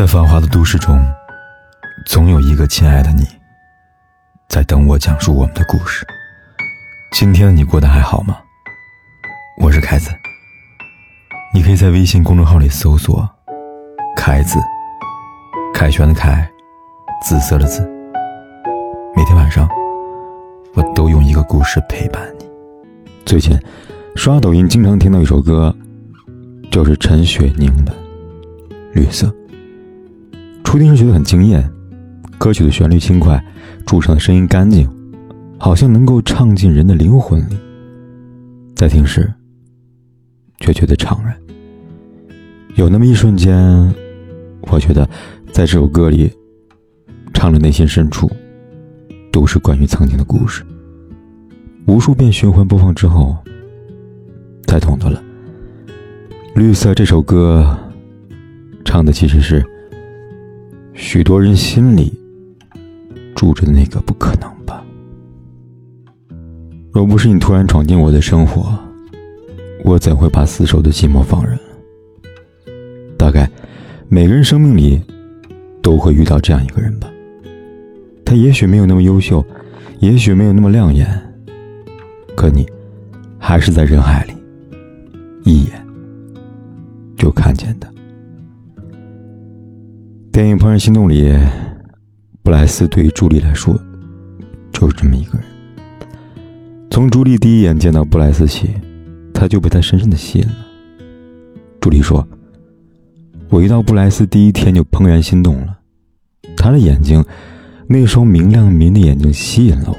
在繁华的都市中，总有一个亲爱的你，在等我讲述我们的故事。今天的你过得还好吗？我是凯子，你可以在微信公众号里搜索“凯子”，凯旋的凯，紫色的紫。每天晚上，我都用一个故事陪伴你。最近，刷抖音经常听到一首歌，就是陈雪凝的《绿色》。初听时觉得很惊艳，歌曲的旋律轻快，主唱的声音干净，好像能够唱进人的灵魂里。在听时，却觉得怅然。有那么一瞬间，我觉得，在这首歌里，唱的内心深处，都是关于曾经的故事。无数遍循环播放之后，才懂得了，《绿色》这首歌，唱的其实是。许多人心里住着那个不可能吧。若不是你突然闯进我的生活，我怎会把厮守的寂寞放任？大概每个人生命里都会遇到这样一个人吧。他也许没有那么优秀，也许没有那么亮眼，可你还是在人海里一眼就看见的。电影《怦然心动》里，布莱斯对于朱莉来说，就是这么一个人。从朱莉第一眼见到布莱斯起，他就被他深深的吸引了。朱莉说：“我遇到布莱斯第一天就怦然心动了，他的眼睛，那双明亮迷人的眼睛吸引了我。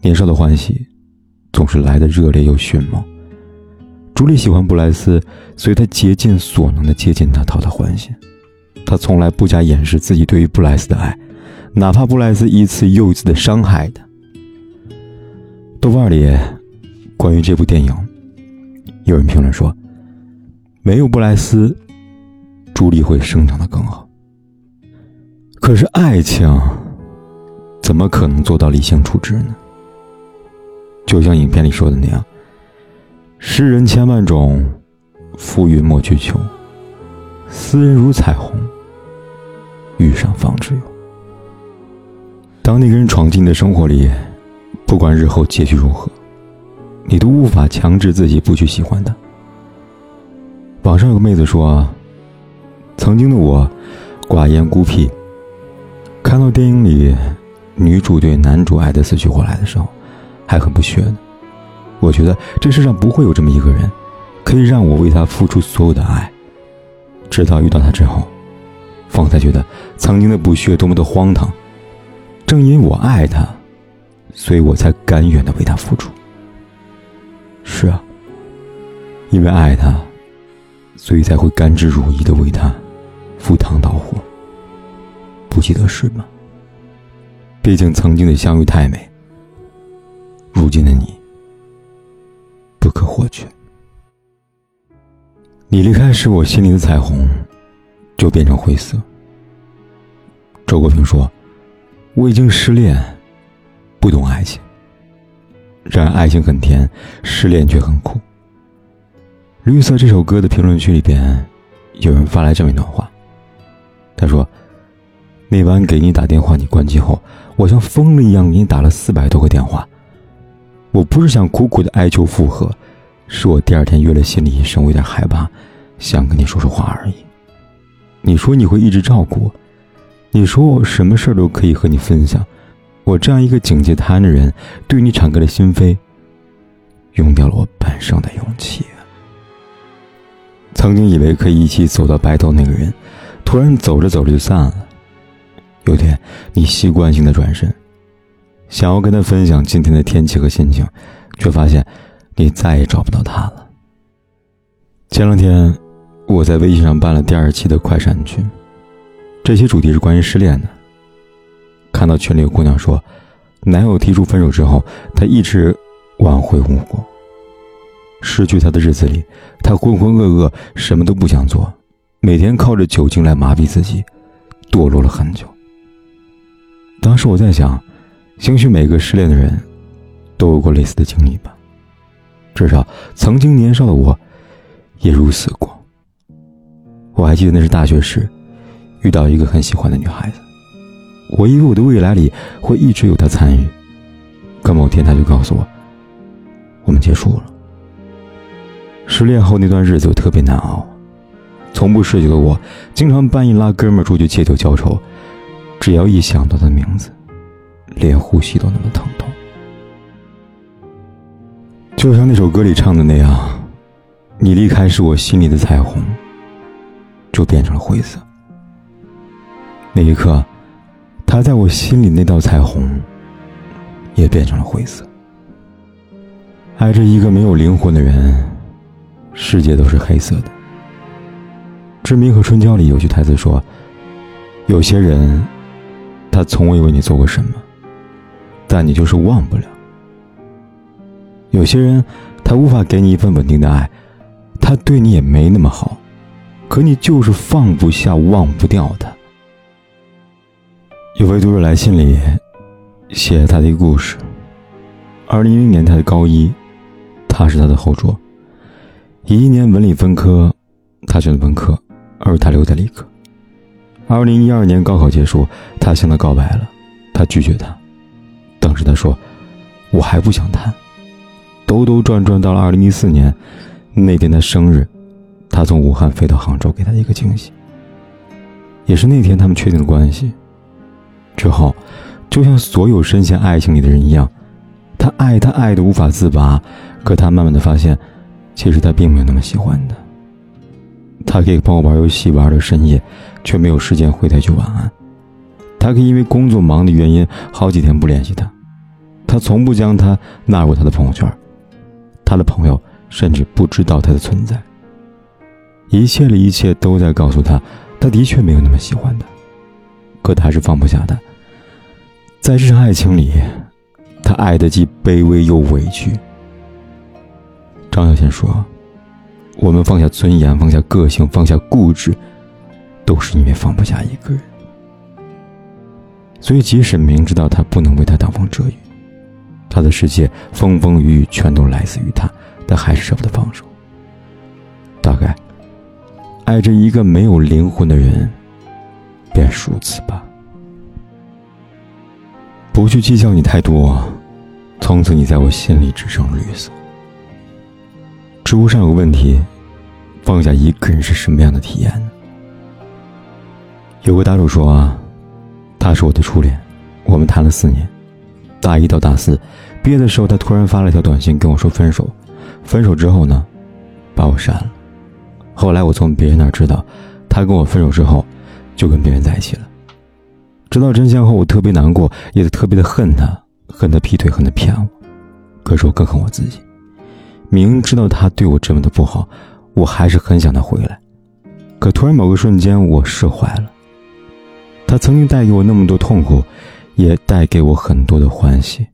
年少的欢喜，总是来的热烈又迅猛。朱莉喜欢布莱斯，所以她竭尽所能的接近他，讨他欢心。”他从来不加掩饰自己对于布莱斯的爱，哪怕布莱斯一次又一次的伤害他。豆瓣里关于这部电影，有人评论说：“没有布莱斯，朱莉会生长的更好。”可是爱情怎么可能做到理性处置呢？就像影片里说的那样：“世人千万种，浮云莫去求，斯人如彩虹。”遇上方知有。当那个人闯进你的生活里，不管日后结局如何，你都无法强制自己不去喜欢他。网上有个妹子说：“曾经的我，寡言孤僻。看到电影里女主对男主爱的死去活来的时候，还很不屑呢。我觉得这世上不会有这么一个人，可以让我为他付出所有的爱。直到遇到他之后。”方才觉得曾经的不屑多么的荒唐。正因为我爱他，所以我才甘愿的为他付出。是啊，因为爱他，所以才会甘之如饴的为他赴汤蹈火。不记得是吗？毕竟曾经的相遇太美，如今的你不可或缺。你离开时，我心里的彩虹。就变成灰色。周国平说：“我已经失恋，不懂爱情。然而爱情很甜，失恋却很苦。”《绿色》这首歌的评论区里边，有人发来这么一段话。他说：“那晚给你打电话，你关机后，我像疯了一样给你打了四百多个电话。我不是想苦苦的哀求复合，是我第二天约了心理医生，我有点害怕，想跟你说说话而已。”你说你会一直照顾我，你说我什么事儿都可以和你分享，我这样一个警戒他人的人，对你敞开了心扉，用掉了我半生的勇气。曾经以为可以一起走到白头那个人，突然走着走着就散了。有天你习惯性的转身，想要跟他分享今天的天气和心情，却发现你再也找不到他了。前两天。我在微信上办了第二期的快闪群，这些主题是关于失恋的。看到群里有姑娘说，男友提出分手之后，她一直挽回无果。失去他的日子里，她浑浑噩噩，什么都不想做，每天靠着酒精来麻痹自己，堕落了很久。当时我在想，兴许每个失恋的人都有过类似的经历吧，至少曾经年少的我，也如此过。我还记得那是大学时，遇到一个很喜欢的女孩子，我以为我的未来里会一直有她参与，可某天她就告诉我，我们结束了。失恋后那段日子我特别难熬，从不嗜酒的我，经常半夜拉哥们出去借酒浇愁，只要一想到她的名字，连呼吸都那么疼痛。就像那首歌里唱的那样，你离开是，我心里的彩虹就变成了灰色。那一刻，他在我心里那道彩虹也变成了灰色。爱着一个没有灵魂的人，世界都是黑色的。《志明和春娇》里有句台词说：“有些人，他从未为你做过什么，但你就是忘不了。”有些人，他无法给你一份稳定的爱，他对你也没那么好，可你就是放不下、忘不掉他。有位读者来信里写他的一个故事：二零一零年他的高一，他是他的后桌，一一年文理分科，他选了文科，而他留在理科。二零一二年高考结束，他向他告白了，他拒绝他，当时他说：“我还不想谈。”兜兜转转到了二零一四年，那天他生日，他从武汉飞到杭州给他一个惊喜。也是那天他们确定了关系。之后，就像所有深陷爱情里的人一样，他爱他爱的无法自拔，可他慢慢的发现，其实他并没有那么喜欢他。他可以帮我玩游戏玩到深夜，却没有时间回他一句晚安。他可以因为工作忙的原因好几天不联系他，他从不将他纳入他的朋友圈。他的朋友甚至不知道他的存在。一切的一切都在告诉他，他的确没有那么喜欢他，可他还是放不下他。在这场爱情里，他爱的既卑微又委屈。张小娴说：“我们放下尊严，放下个性，放下固执，都是因为放不下一个人。所以，即使明知道他不能为他挡风遮雨。”他的世界风风雨雨全都来自于他，但还是舍不得放手。大概，爱着一个没有灵魂的人，便如此吧。不去计较你太多，从此你在我心里只剩绿色。知乎上有个问题：放下一个人是什么样的体验？有个答主说啊，他是我的初恋，我们谈了四年。大一到大四，毕业的时候，他突然发了一条短信跟我说分手。分手之后呢，把我删了。后来我从别人那知道，他跟我分手之后，就跟别人在一起了。知道真相后，我特别难过，也特别的恨他，恨他劈腿，恨他骗我。可是我更恨我自己，明知道他对我这么的不好，我还是很想他回来。可突然某个瞬间，我释怀了。他曾经带给我那么多痛苦。也带给我很多的欢喜，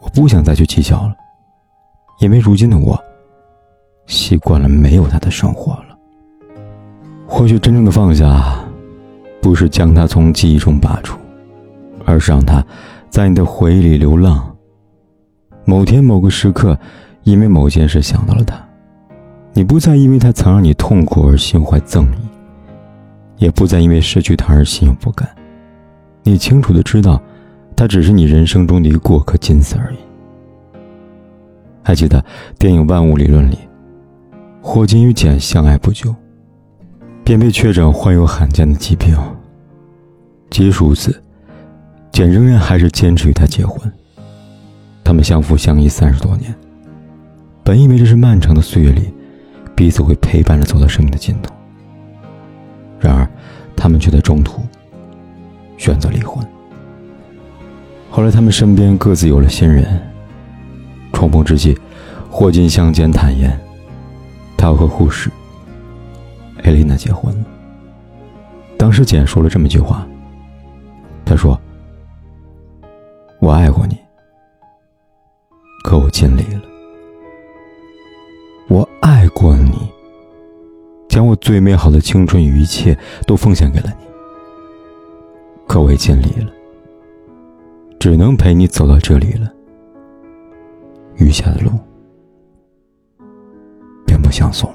我不想再去计较了，因为如今的我习惯了没有他的生活了。或许真正的放下，不是将他从记忆中拔出，而是让他在你的回忆里流浪。某天某个时刻，因为某件事想到了他，你不再因为他曾让你痛苦而心怀憎意，也不再因为失去他而心有不甘。你清楚的知道，他只是你人生中的一个过客，仅此而已。还记得电影《万物理论》里，霍金与简相爱不久，便被确诊患有罕见的疾病。即使如此，简仍然还是坚持与他结婚。他们相扶相依三十多年，本以为这是漫长的岁月里，彼此会陪伴着走到生命的尽头。然而，他们却在中途。选择离婚。后来，他们身边各自有了新人。重逢之际，霍金向简坦言，他和护士艾丽娜结婚了。当时，简说了这么一句话：“他说，我爱过你，可我尽力了。我爱过你，将我最美好的青春与一切都奉献给了你。”可我也尽力了，只能陪你走到这里了。余下的路，相送。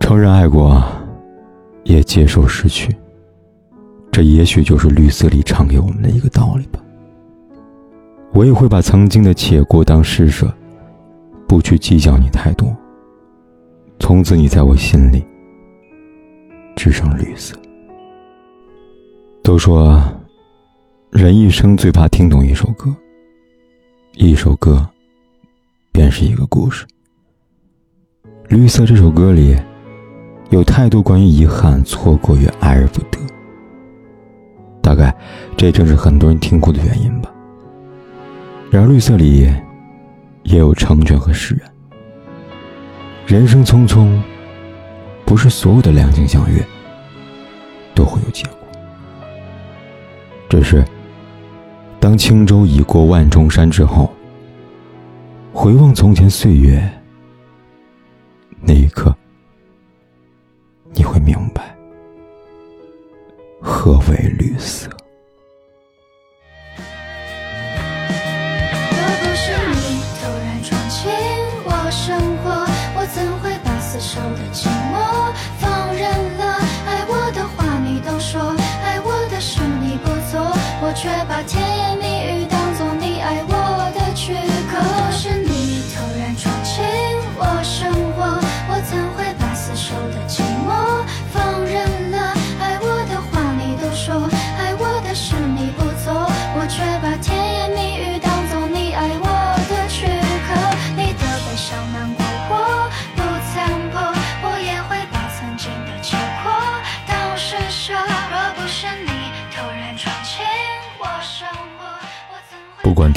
承认爱过，也接受失去。这也许就是绿色里唱给我们的一个道理吧。我也会把曾经的且过当施舍，不去计较你太多。从此你在我心里只剩绿色。都说，人一生最怕听懂一首歌，一首歌便是一个故事。绿色这首歌里，有太多关于遗憾、错过与爱而不得。大概，这正是很多人听过的原因吧。然而，绿色里也有成全和释然。人生匆匆，不是所有的两情相悦都会有结果。只是，当轻舟已过万重山之后，回望从前岁月，何为绿色？若不是你突然闯进我生活，我怎会把死守的寂寞放任了？爱我的话你都说，爱我的事你不做，我却把甜言